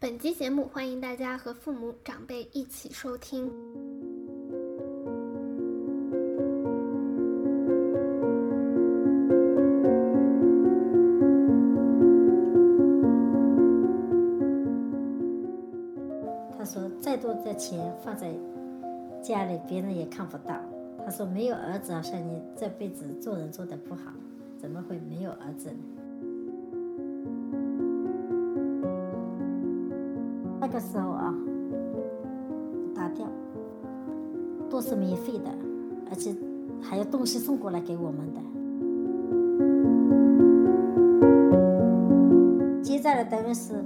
本期节目欢迎大家和父母长辈一起收听。他说：“再多的钱放在家里，别人也看不到。”他说：“没有儿子，好像你这辈子做人做的不好，怎么会没有儿子呢？”那个时候啊，打掉都是免费的，而且还有东西送过来给我们的。接在了等于是，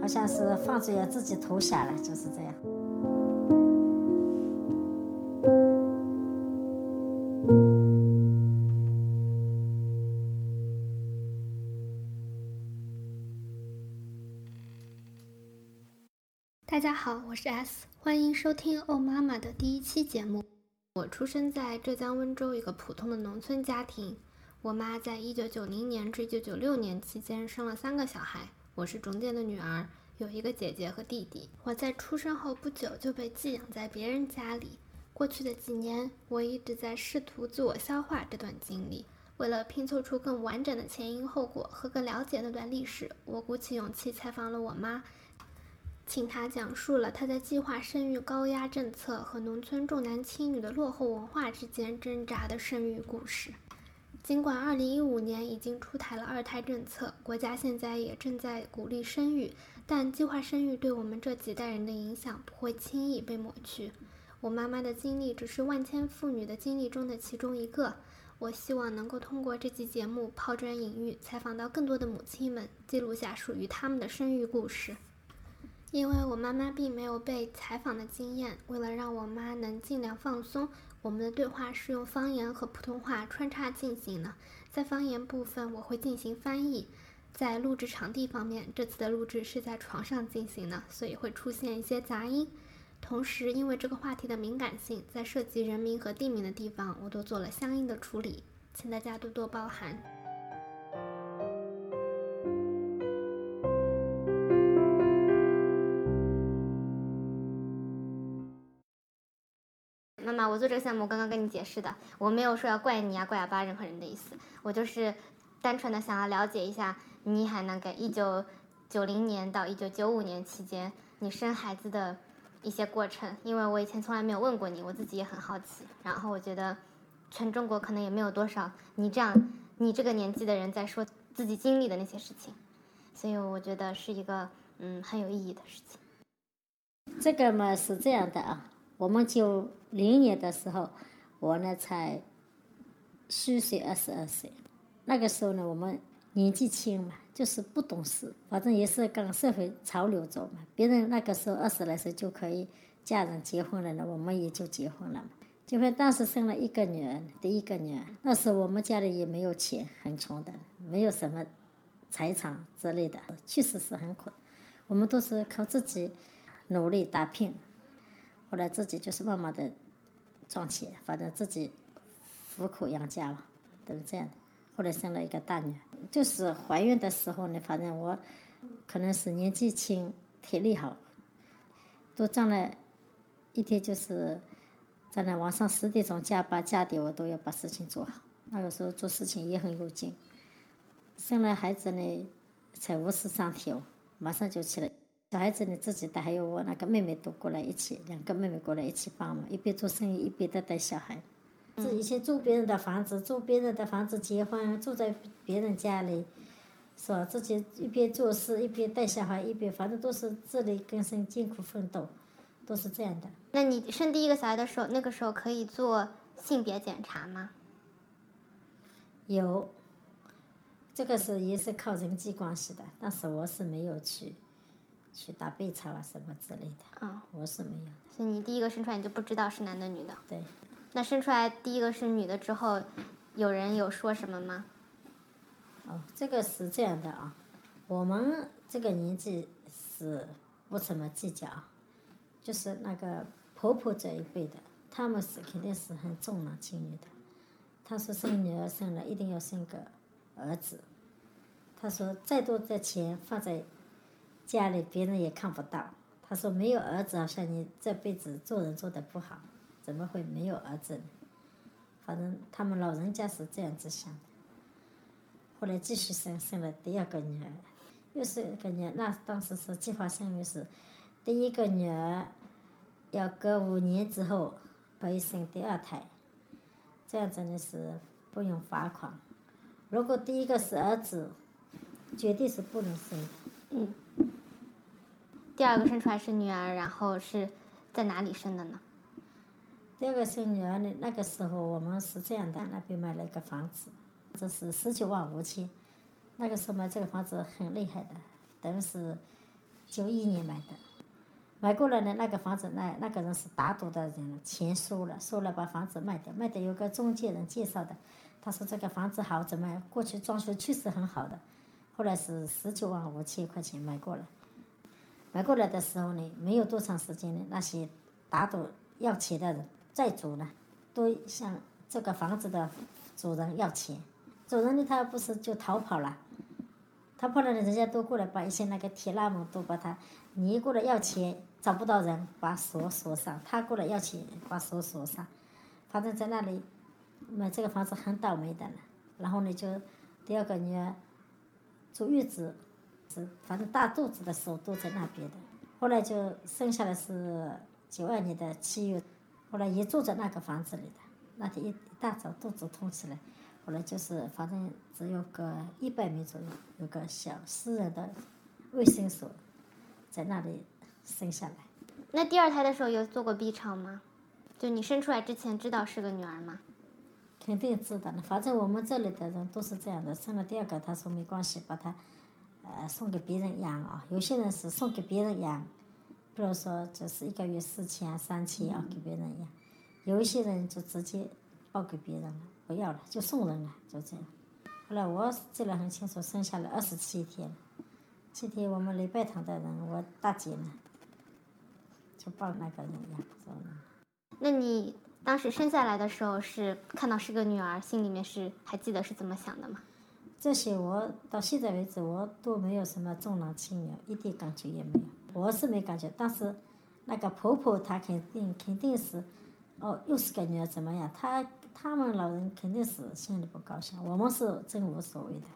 好像是放着要自己投降了，就是这样。大家好，我是 S，欢迎收听《哦妈妈》的第一期节目。我出生在浙江温州一个普通的农村家庭，我妈在一九九零年至一九九六年期间生了三个小孩，我是中间的女儿，有一个姐姐和弟弟。我在出生后不久就被寄养在别人家里，过去的几年我一直在试图自我消化这段经历。为了拼凑出更完整的前因后果和更了解那段历史，我鼓起勇气采访了我妈。请他讲述了他在计划生育高压政策和农村重男轻女的落后文化之间挣扎的生育故事。尽管2015年已经出台了二胎政策，国家现在也正在鼓励生育，但计划生育对我们这几代人的影响不会轻易被抹去。我妈妈的经历只是万千妇女的经历中的其中一个。我希望能够通过这期节目抛砖引玉，采访到更多的母亲们，记录下属于她们的生育故事。因为我妈妈并没有被采访的经验，为了让我妈能尽量放松，我们的对话是用方言和普通话穿插进行的。在方言部分，我会进行翻译。在录制场地方面，这次的录制是在床上进行的，所以会出现一些杂音。同时，因为这个话题的敏感性，在涉及人名和地名的地方，我都做了相应的处理，请大家多多包涵。我做这个项目，刚刚跟你解释的，我没有说要怪你啊，怪哑巴任何人的意思，我就是单纯的想要了解一下你海南给一九九零年到一九九五年期间你生孩子的一些过程，因为我以前从来没有问过你，我自己也很好奇。然后我觉得全中国可能也没有多少你这样你这个年纪的人在说自己经历的那些事情，所以我觉得是一个嗯很有意义的事情。这个嘛是这样的啊。我们九零年的时候，我呢才虚岁二十二岁。那个时候呢，我们年纪轻嘛，就是不懂事，反正也是跟社会潮流走嘛。别人那个时候二十来岁就可以嫁人结婚了呢，我们也就结婚了。结婚当时生了一个女儿，第一个女儿。那时候我们家里也没有钱，很穷的，没有什么财产之类的，确实是很苦。我们都是靠自己努力打拼。后来自己就是慢慢的赚钱，反正自己糊口养家嘛，都是这样的。后来生了一个大女儿，就是怀孕的时候呢，反正我可能是年纪轻，体力好，都站了一天就是在那晚上十点钟加班加点，我都要把事情做好。那个时候做事情也很有劲。生了孩子呢，才五十三天，马上就起来。小孩子你自己带，还有我那个妹妹都过来一起，两个妹妹过来一起帮忙，一边做生意一边在带小孩。是以前租别人的房子，租别人的房子结婚，住在别人家里，是吧？自己一边做事一边带小孩，一边反正都是自力更生、艰苦奋斗，都是这样的。那你生第一个小孩的时候，那个时候可以做性别检查吗？有，这个是也是靠人际关系的，但是我是没有去。去打 B 超啊什么之类的，啊，我是没有。所以你第一个生出来你就不知道是男的女的？对。那生出来第一个是女的之后，有人有说什么吗？哦，这个是这样的啊，我们这个年纪是不怎么计较，就是那个婆婆这一辈的，他们是肯定是很重男轻女的。他说生女儿生了一定要生个儿子，他说再多的钱放在。家里别人也看不到。他说没有儿子，好像你这辈子做人做的不好，怎么会没有儿子呢？反正他们老人家是这样子想的。后来继续生，生了第二个女儿，又是一个女。那当时是计划生育是，第一个女儿要隔五年之后可以生第二胎，这样子呢是不用罚款。如果第一个是儿子，绝对是不能生的。嗯。第二个生出来是女儿，然后是在哪里生的呢？第二个生女儿呢，那个时候我们是这样的，那边买了一个房子。这是十九万五千，那个时候买这个房子很厉害的，等于是九一年买的，买过来呢，那个房子那那个人是打赌的人，钱输了，输了把房子卖掉，卖掉有个中介人介绍的，他说这个房子好，怎么过去装修确实很好的，后来是十九万五千块钱买过来，买过来的时候呢，没有多长时间呢，那些打赌要钱的人债主呢，都向这个房子的主人要钱。主人呢，他不是就逃跑了，逃跑了，人家都过来把一些那个铁栏门都把他，你过来要钱找不到人，把锁锁上；他过来要钱，把锁锁上。反正在那里买这个房子很倒霉的了。然后呢，就第二个女儿坐月子，是反正大肚子的时候都在那边的。后来就生下来是九二年的七月，后来也住在那个房子里的。那天一一大早肚子痛起来。后来就是，反正只有个一百米左右，有个小私人的卫生所，在那里生下来。那第二胎的时候有做过 B 超吗？就你生出来之前知道是个女儿吗？肯定知道了，反正我们这里的人都是这样的。生了第二个，他说没关系，把他呃送给别人养啊。有些人是送给别人养，比如说就是一个月四千、三千啊给别人养。有一些人就直接报给别人了。不要了，就送人了，就这样。后来我记得很清楚，生下来二十七天，七天我们礼拜堂的人，我大姐呢，就帮那个人养，走了。那你当时生下来的时候是看到是个女儿，心里面是还记得是怎么想的吗？这些我到现在为止我都没有什么重男轻女，一点感觉也没有。我是没感觉，但是那个婆婆她肯定肯定是，哦，又是个女儿，怎么样？她。他们老人肯定是心里不高兴，我们是真无所谓的。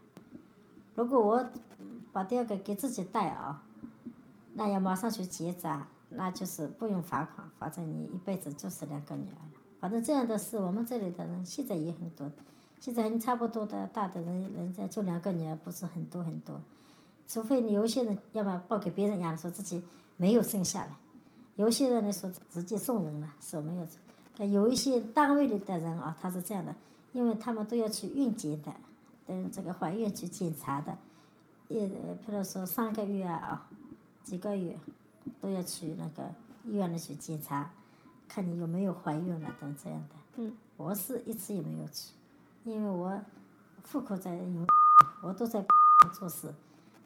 如果我把第二个给自己带啊，那要马上去结扎，那就是不用罚款，反正你一辈子就是两个女儿。反正这样的事，我们这里的人现在也很多。现在你差不多的大的人，人家就两个女儿，不是很多很多。除非你有些人要么报给别人养，说自己没有生下来；有些人呢说直接送人了，说没有。有一些单位里的人啊，他是这样的，因为他们都要去孕检的，等这个怀孕去检查的，也比如说三个月啊，几个月，都要去那个医院里去检查，看你有没有怀孕了等这样的。嗯。我是一次也没有去，因为我户口在有，我都在做事，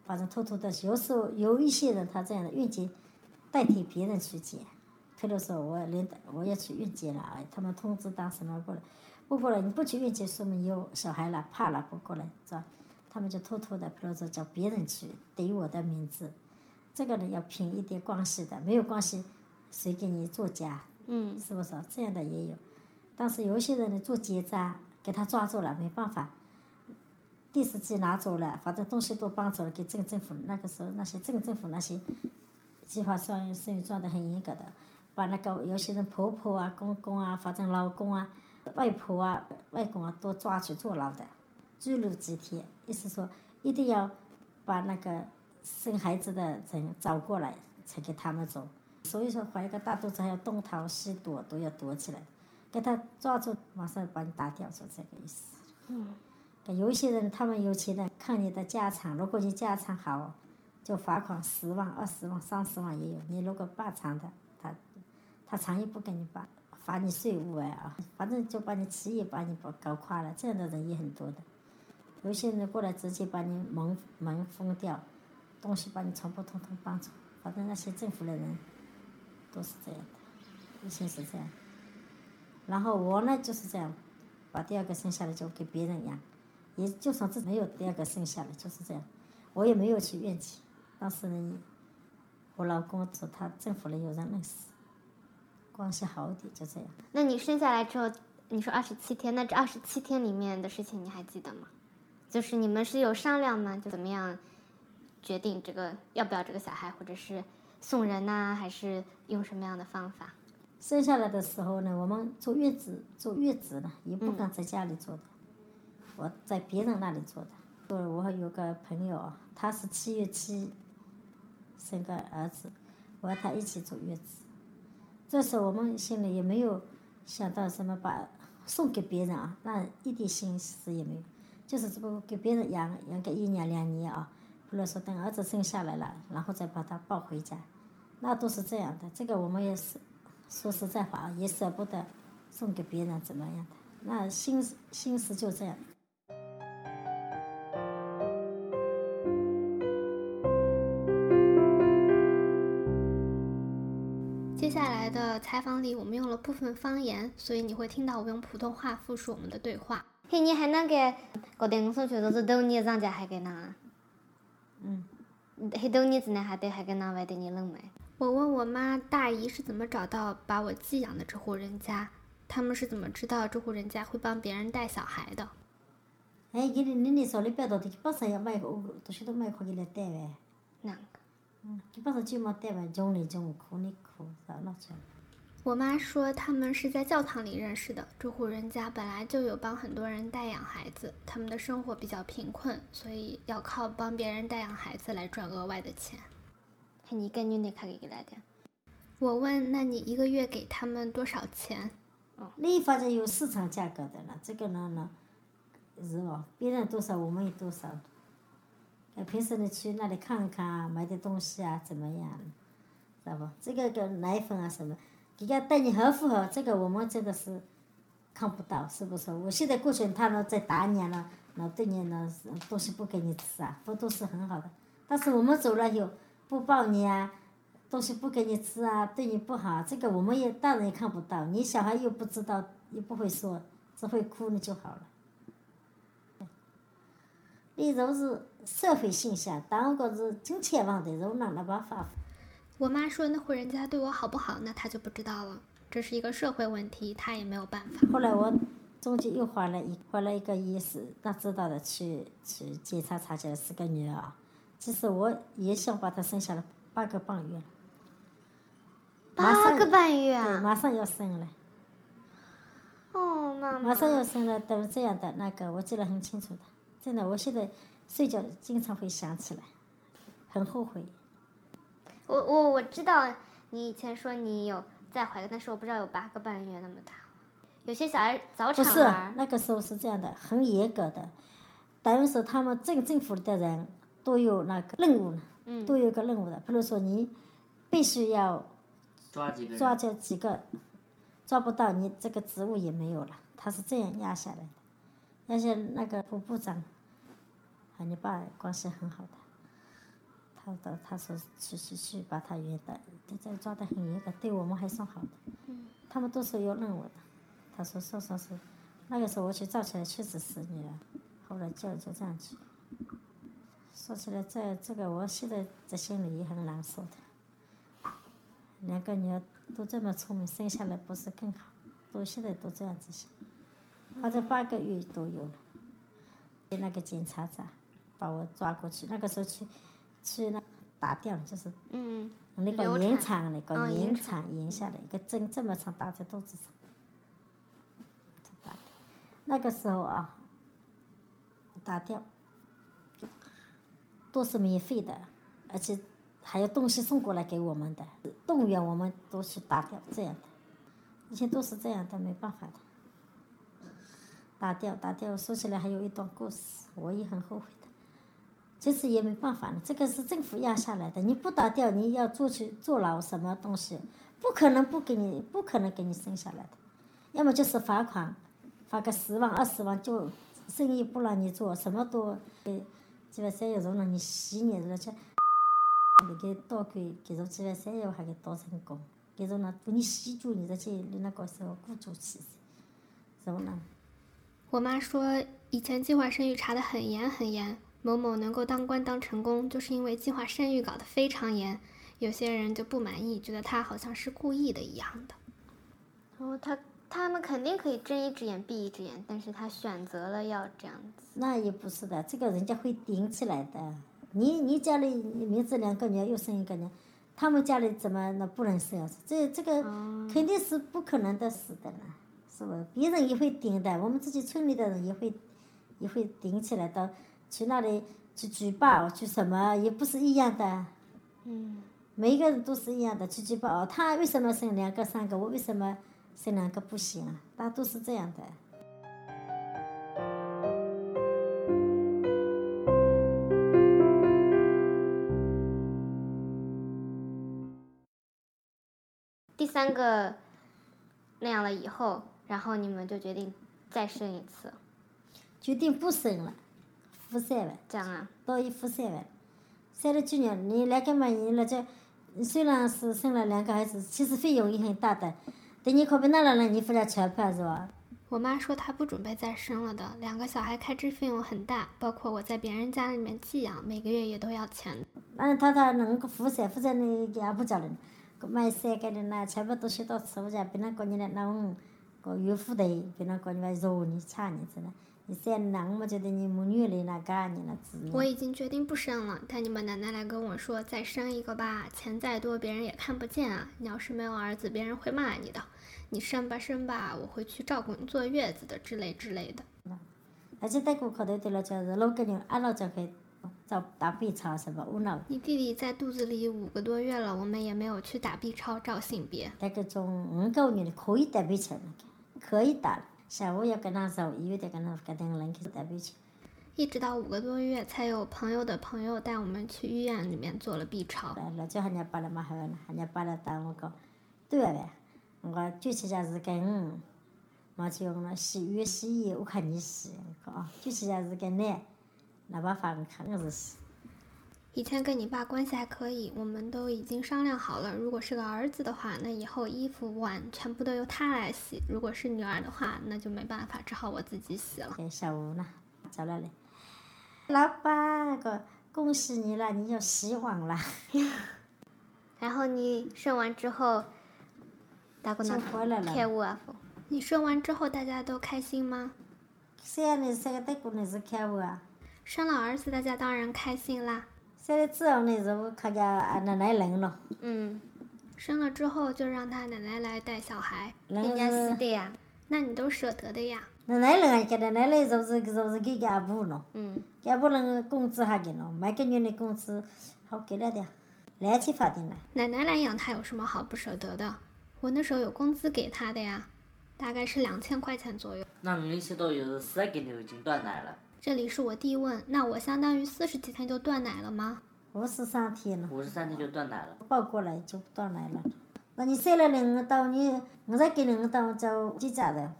反正偷偷的。有时候有一些人他这样的孕检，代替别人去检。譬如说，我领导我要去孕检了啊，他们通知当事人过来，不过来你不去孕检，说明有小孩了，怕了不过来，是吧？他们就偷偷的，比如说叫别人去对我的名字，这个呢要凭一点关系的，没有关系，谁给你作假？嗯，是不是？这样的也有，但是有些人呢做结扎，给他抓住了，没办法，电视机拿走了，反正东西都搬走了，给镇政府那个时候那些镇政府那些计划生育生育抓得很严格的。把那个有些人婆婆啊、公公啊、反正老公啊、外婆啊、外公啊都抓去坐牢的，拘留几天。意思说一定要把那个生孩子的人找过来才给他们走。所以说怀个大肚子还要东逃西躲都要躲起来，给他抓住马上把你打掉，就这个意思。嗯。有一些人他们有钱的看你的家产，如果你家产好，就罚款十万、二十万、三十万也有。你如果霸产的。他他长也不给你办，罚你税务啊，反正就把你企业把你搞搞垮了，这样的人也很多的。有些人过来直接把你门门封掉，东西把你全部统统搬走。反正那些政府的人都是这样的，以前是这样。然后我呢就是这样，把第二个生下来就给别人养，也就算自己没有第二个生下来就是这样，我也没有去怨气，但是呢。我老公说他政府的有人认识，关系好一点，就这样。那你生下来之后，你说二十七天，那这二十七天里面的事情你还记得吗？就是你们是有商量吗？就怎么样决定这个要不要这个小孩，或者是送人呐、还是用什么样的方法？生下来的时候呢，我们坐月子，坐月子呢，也不敢在家里坐的，我在别人那里坐的。我我有个朋友啊，他是七月七生个儿子，我和他一起坐月子。这时候我们心里也没有想到什么把送给别人啊，那一点心思也没有，就是这个给别人养养个一年两年啊，或者说等儿子生下来了，然后再把他抱回家，那都是这样的。这个我们也是说实在话，也舍不得送给别人怎么样的，那心心思就这样。接下来的采访里，我们用了部分方言，所以你会听到我用普通话复述我们的对话。嘿，你还能给搞定我送去都是豆你上家还给哪？嗯，嘿豆你只能还得还给哪外地你冷没？我问我妈大姨是怎么找到把我寄养的这户人家，他们是怎么知道这户人家会帮别人带小孩的？哎，给你你那说你不要到的，本身要买个，个？嗯，苦里苦。我妈说他们是在教堂里认识的。这户人家本来就有帮很多人带养孩子，他们的生活比较贫困，所以要靠帮别人带养孩子来赚额外的钱。你跟你那卡给来的？我问，那你一个月给他们多少钱？你反正有市场价格的了，这个呢呢，是哦，别人多少我们也多少。那，平时你去那里看看啊，买点东西啊，怎么样？知道不？这个个奶粉啊什么，人家对你合不合，这个我们真的是看不到，是不是？我现在过去他呢在打你了，那对你呢东西不给你吃啊，不都是很好的？但是我们走了以后不抱你啊，东西不给你吃啊，对你不好，这个我们也大人也看不到，你小孩又不知道，又不会说，只会哭你就好了。你若是社会现象，当个是金钱问题，若哪能办法？我妈说那户人家对我好不好，那她就不知道了。这是一个社会问题，她也没有办法。后来我中间又换了一换了一个亿是，那知道的去去检查查起来是个女儿，其实我也想把他生下来八个半月了，八个半月！马上要生了，哦，妈妈马。上要生了，都是这样的，那个我记得很清楚的，真的，我现在睡觉经常会想起来，很后悔。我我我知道你以前说你有在怀，但是我不知道有八个半月那么大。有些小孩早产不是那个时候是这样的，很严格的，等于是他们镇政府的人都有那个任务呢，嗯都有个任务的。比如说你必须要抓几个？抓这几个，抓不到你这个职务也没有了，他是这样压下来的。而且那个副部长和你爸关系很好的，他的他说去去去把他约的，这抓的很严格，对我们还算好的。他们都是有任务的。他说说说是，那个时候我去照起来确实是你了，后来就就这样去。说起来这这个，我现在在心里也很难受的。两个女儿都这么聪明，生下来不是更好？都现在都这样子想，反正八个月都有了。那个检查长把我抓过去，那个时候去去那打掉，就是嗯，那个延产长那个延长延下来一个针这么长打在肚子上，打掉那个时候啊，打掉都是免费的，而且还有东西送过来给我们的，动员我们都去打掉这样的，以前都是这样的，没办法的。打掉打掉，说起来还有一段故事，我也很后悔的。其实也没办法了，这个是政府压下来的，你不打掉，你要坐去坐牢什么东西，不可能不给你，不可能给你生下来的，要么就是罚款，罚个十万二十万就生意不让你做，什么都给几万三月容了你洗你了去，给多给给着几万三月还给多成功，给着呢给你洗住你这些你那个时候鼓足气，是不呢？我妈说以前计划生育查得很严很严，某某能够当官当成功，就是因为计划生育搞得非常严。有些人就不满意，觉得他好像是故意的一样的。然后他他们肯定可以睁一只眼闭一只眼，但是他选择了要这样子。那也不是的，这个人家会顶起来的。你你家里名字两个女儿又生一个女儿，他们家里怎么那不能生啊？这这个肯定是不可能的事的呢，是吧？别人也会顶的，我们自己村里的人也会也会顶起来的去那里去举报去什么，也不是一样的。嗯，每一个人都是一样的去举报，哦他为什么生两个三个，我为什么生两个不行啊？大家都是这样的。第三个那样了以后，然后你们就决定再生一次，决定不生了，付三万，这样啊？到一付三万，三十几年，你来干嘛，你那这虽然是生了两个孩子，其实费用也很大的，等你考病那了呢，你负责吃饭是吧？我妈说她不准备再生了的，两个小孩开支费用很大，包括我在别人家里面寄养，每个月也都要钱的。那他他能够付噻，付在你也不叫人，买三个人呢，全部都写到吃，我家别人过年来，那我个岳父的，别人过年来肉你差你真的，你三那我觉得你母女的那个你那自我已经决定不生了，但你们奶奶来跟我说再生一个吧，钱再多别人也看不见啊。你要是没有儿子，别人会骂你的。你生吧生吧，我会去照顾你坐月子的之类之类的。而且在户口头对了，就是老给人按老就可以找打 B 超是吧？无脑。你弟弟在肚子里五个多月了，我们也没有去打 B 超照性别。那个种五个月的可以打 B 超那个，可以打了。下午要跟他说，医院得跟他跟他人去打 B 超。一直到五个多月，才有朋友的朋友带我们去医院里面做了 B 超。来了就喊人家把了嘛喊人家把了打我讲，对了呗，我九七家是跟五，嘛就用了洗浴洗衣，我看你洗，我讲啊，九七家是跟男，那把饭我看我是洗。以前跟你爸关系还可以，我们都已经商量好了，如果是个儿子的话，那以后衣服碗全部都由他来洗；如果是女儿的话，那就没办法，只好我自己洗了。在下午呢，找来了，老板个恭喜你了，你有希望了。然后你生完之后，打过那生回来了开悟啊不？你生完之后大家都开心吗？虽然你这个德国人是开我啊，生了儿子，大家当然开心啦。现在之后那时候看见俺奶奶人了，嗯，生了之后就让他奶奶来带小孩，人人家是是的呀，那你都舍得的呀。奶奶人啊，给奶奶人就是就是给家补了，嗯，家补人工资还给了，每个月的工资好给了点，乱七八糟的。奶奶来养他有什么好不舍得的？我那时候有工资给他的呀，大概是两千块钱左右。那你那些都有四个牛已经断奶了，这里是我弟问，那我相当于四十几天就断奶了吗？五十三天了，五十三天就断奶了。抱过来就断奶了。那你生了两个到你，我再给两个到就结扎的。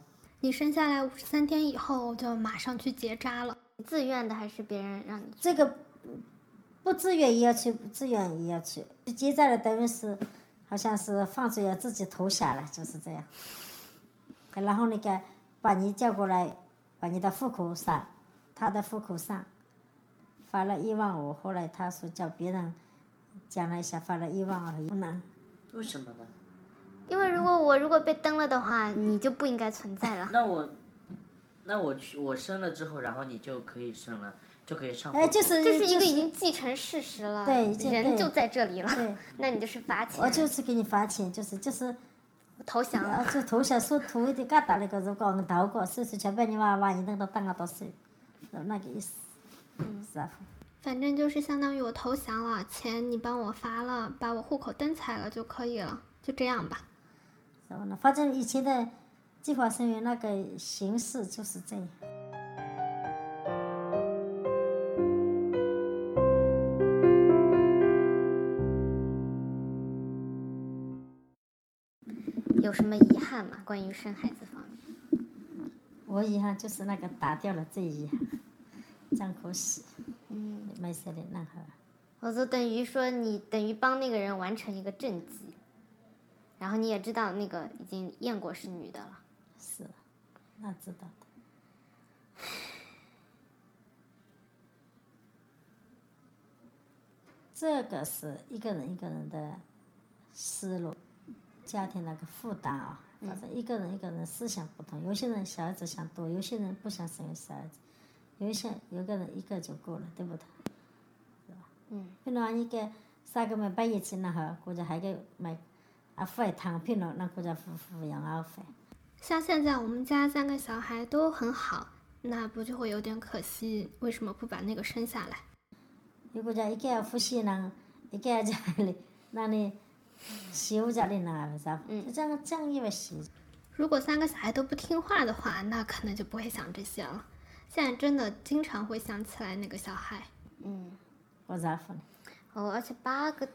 你生下来五十三天以后就马上去结扎了，自愿的还是别人让你？这个不自愿也要去，不自愿也要去。结扎了等于是，好像是放着要自己投降了，就是这样。然后那个把你叫过来，把你的户口上，他的户口上，发了一万五。后来他说叫别人讲了一下，发了一万二。不能，为什么呢？因为如果我如果被登了的话，你就不应该存在了。那我，那我去我生了之后，然后你就可以生了，就可以上户哎，就是就是一个已经既成事实了，对人就在这里了，对，那你就是罚钱，我就是给你罚钱，就是就是。投降了。啊，就投降说投一点疙瘩那个，如果我投过，手手全被你娃娃你弄到等我到手，是那个意思。嗯。反正就是相当于我投降了，钱你帮我发了，把我户口登采了就可以了，就这样吧。然后？呢，反正以前的计划生育那个形式就是这样。有什么遗憾吗？关于生孩子方面？我遗憾就是那个打掉了，最遗憾，真可惜。嗯，没生的男孩儿。我就等于说你等于帮那个人完成一个政绩，然后你也知道那个已经验过是女的了。是，那知道的。这个是一个人一个人的思路，家庭那个负担啊，反正一个人一个人思想不同，有些人小孩子想多，有些人不想生小孩子，有一些有个人一个就够了，对不对？是吧？嗯。譬如讲你个三个人摆一起，然后或者还个买啊付一趟，譬如那国家付付养老费。像现在我们家三个小孩都很好，那不就会有点可惜？为什么不把那个生下来？如果讲一个呼吸人，一个家里那你媳妇家里那啥，嗯这样这样一个习。如果三个小孩都不听话的话，那可能就不会想这些了。现在真的经常会想起来那个小孩。嗯，我咋说呢？哦，而且八个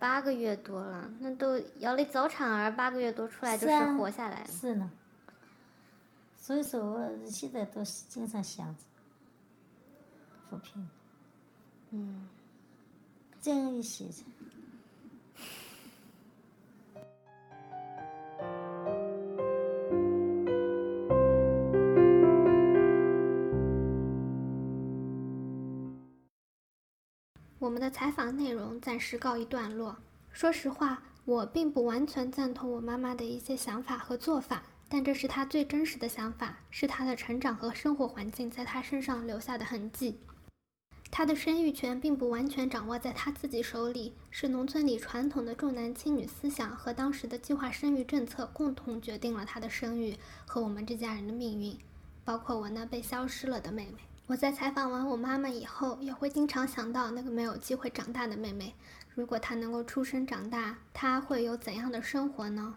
八个月多了，那都要你早产儿，八个月多出来就是活下来了。是呢。所以说，我现在都是经常想着扶贫，嗯，这样一些。我我们的采访内容暂时告一段落。说实话，我并不完全赞同我妈妈的一些想法和做法。但这是她最真实的想法，是她的成长和生活环境在她身上留下的痕迹。她的生育权并不完全掌握在她自己手里，是农村里传统的重男轻女思想和当时的计划生育政策共同决定了她的生育和我们这家人的命运，包括我那被消失了的妹妹。我在采访完我妈妈以后，也会经常想到那个没有机会长大的妹妹。如果她能够出生长大，她会有怎样的生活呢？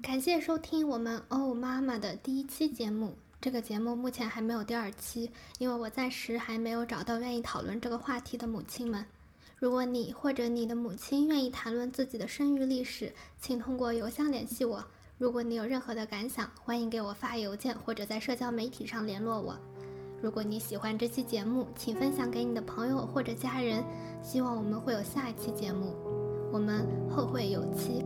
感谢收听我们哦妈妈的第一期节目。这个节目目前还没有第二期，因为我暂时还没有找到愿意讨论这个话题的母亲们。如果你或者你的母亲愿意谈论自己的生育历史，请通过邮箱联系我。如果你有任何的感想，欢迎给我发邮件或者在社交媒体上联络我。如果你喜欢这期节目，请分享给你的朋友或者家人。希望我们会有下一期节目，我们后会有期。